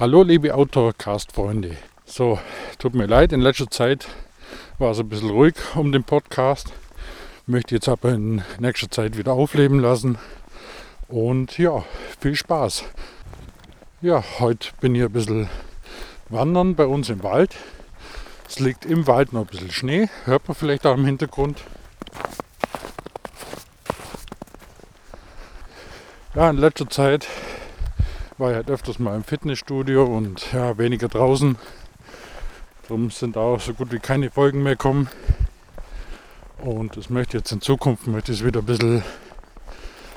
Hallo liebe Outdoorcast-Freunde. So, tut mir leid, in letzter Zeit war es ein bisschen ruhig um den Podcast. Möchte jetzt aber in nächster Zeit wieder aufleben lassen. Und ja, viel Spaß. Ja, heute bin ich ein bisschen wandern bei uns im Wald. Es liegt im Wald noch ein bisschen Schnee, hört man vielleicht auch im Hintergrund. Ja, in letzter Zeit war halt öfters mal im Fitnessstudio und ja, weniger draußen. Darum sind auch so gut wie keine Folgen mehr kommen. Und das möchte jetzt in Zukunft möchte ich wieder ein bisschen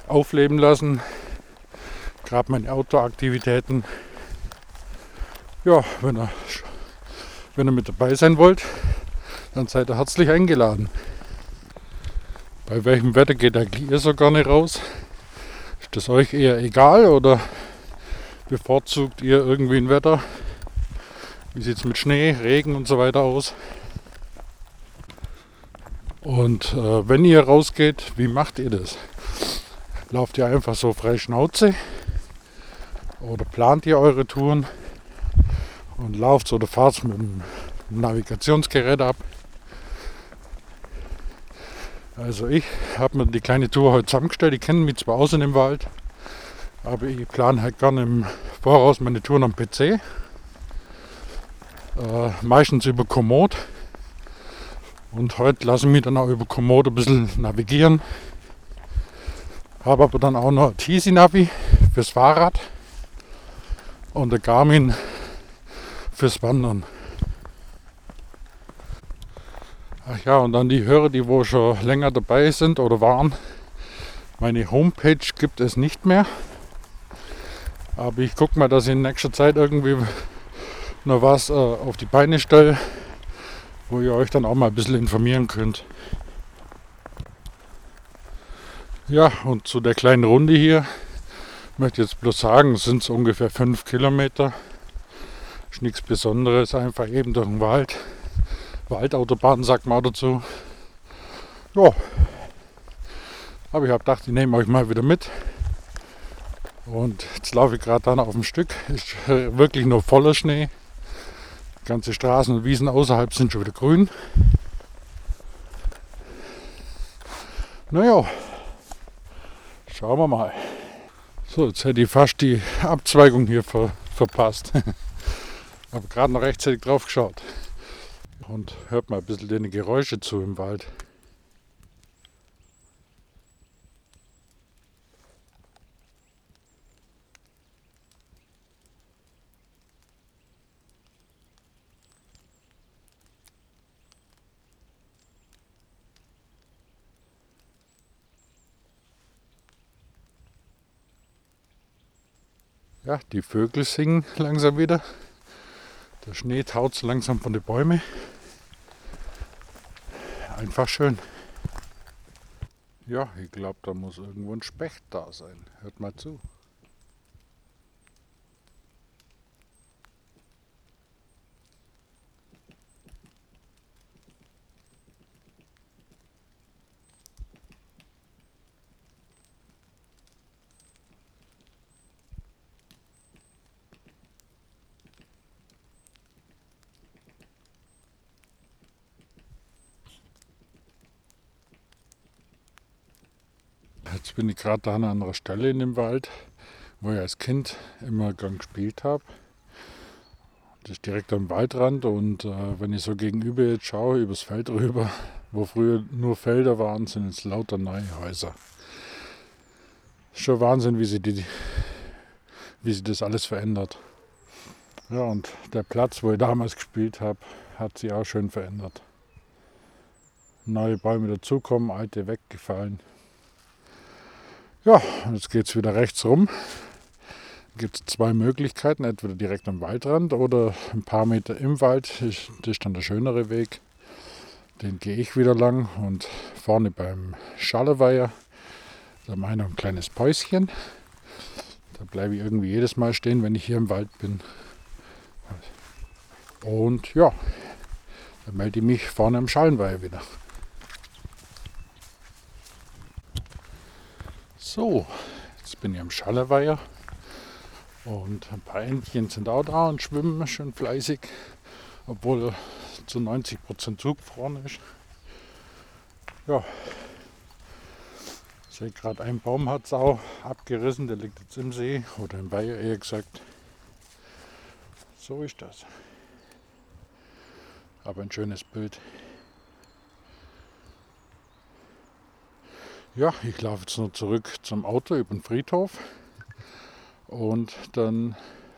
aufleben lassen. Gerade meine Outdoor-Aktivitäten. Ja, wenn ihr, wenn ihr mit dabei sein wollt, dann seid ihr herzlich eingeladen. Bei welchem Wetter geht ihr so gerne raus? Ist das euch eher egal oder bevorzugt ihr irgendwie ein Wetter? Wie sieht es mit Schnee, Regen und so weiter aus? Und äh, wenn ihr rausgeht, wie macht ihr das? Lauft ihr einfach so frei Schnauze? Oder plant ihr eure Touren und lauft oder fahrt mit dem Navigationsgerät ab? Also ich habe mir die kleine Tour heute zusammengestellt. Ich kenne mich zwar aus in dem Wald, aber ich plane halt gerne im Voraus meine Touren am PC. Äh, meistens über Komoot. Und heute lasse ich mich dann auch über Komoot ein bisschen navigieren. Habe aber dann auch noch ein Easy Navi fürs Fahrrad und der Garmin fürs Wandern. Ach ja, und dann die Hörer, die wo schon länger dabei sind oder waren. Meine Homepage gibt es nicht mehr. Aber ich gucke mal, dass ich in nächster Zeit irgendwie noch was äh, auf die Beine stelle, wo ihr euch dann auch mal ein bisschen informieren könnt. Ja, und zu der kleinen Runde hier möchte jetzt bloß sagen, es sind ungefähr 5 Kilometer. Ist nichts Besonderes, einfach eben durch den Wald. Waldautobahn sagt man dazu. Ja, aber ich habe gedacht, ich nehme euch mal wieder mit. Und jetzt laufe ich gerade dann auf dem Stück. Ist wirklich nur voller Schnee. Die ganze Straßen und Wiesen außerhalb sind schon wieder grün. Naja, schauen wir mal. So, jetzt hätte ich fast die Abzweigung hier ver verpasst. Aber gerade noch rechtzeitig drauf geschaut. Und hört mal ein bisschen den Geräusche zu im Wald. Ja, die Vögel singen langsam wieder. Der Schnee taut langsam von den Bäumen. Einfach schön. Ja, ich glaube, da muss irgendwo ein Specht da sein. Hört mal zu. Jetzt bin ich gerade an einer Stelle in dem Wald, wo ich als Kind immer gern gespielt habe. Das ist direkt am Waldrand und äh, wenn ich so gegenüber jetzt schaue, übers Feld rüber, wo früher nur Felder waren, sind jetzt lauter neue Häuser. Schon Wahnsinn, wie sie, die, wie sie das alles verändert. Ja, und der Platz, wo ich damals gespielt habe, hat sich auch schön verändert. Neue Bäume dazukommen, alte weggefallen. Ja, jetzt geht es wieder rechts rum. Gibt es zwei Möglichkeiten, entweder direkt am Waldrand oder ein paar Meter im Wald. Das ist dann der schönere Weg. Den gehe ich wieder lang und vorne beim Schaleweiher, da noch ein kleines Päuschen. Da bleibe ich irgendwie jedes Mal stehen, wenn ich hier im Wald bin. Und ja, dann melde ich mich vorne am Schallenweiher wieder. So, jetzt bin ich am Schallerweiher Und ein paar Entchen sind auch da und schwimmen schön fleißig, obwohl zu 90% zugefroren ist. Ja, ich sehe gerade, ein Baum hat es auch abgerissen, der liegt jetzt im See oder im Weiher eher gesagt. So ist das. Aber ein schönes Bild. Ja, ich laufe jetzt noch zurück zum Auto über den Friedhof und dann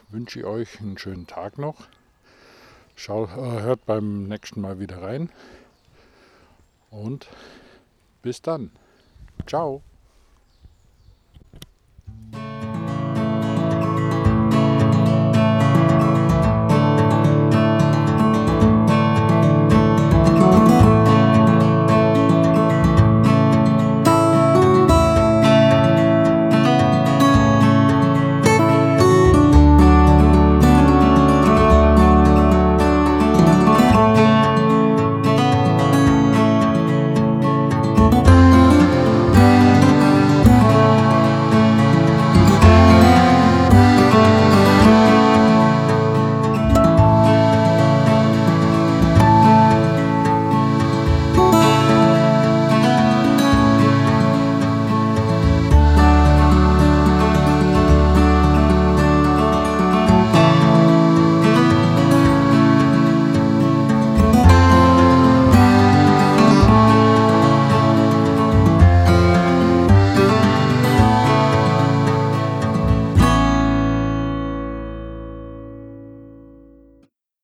wünsche ich euch einen schönen Tag noch. Schau, äh, hört beim nächsten Mal wieder rein und bis dann. Ciao.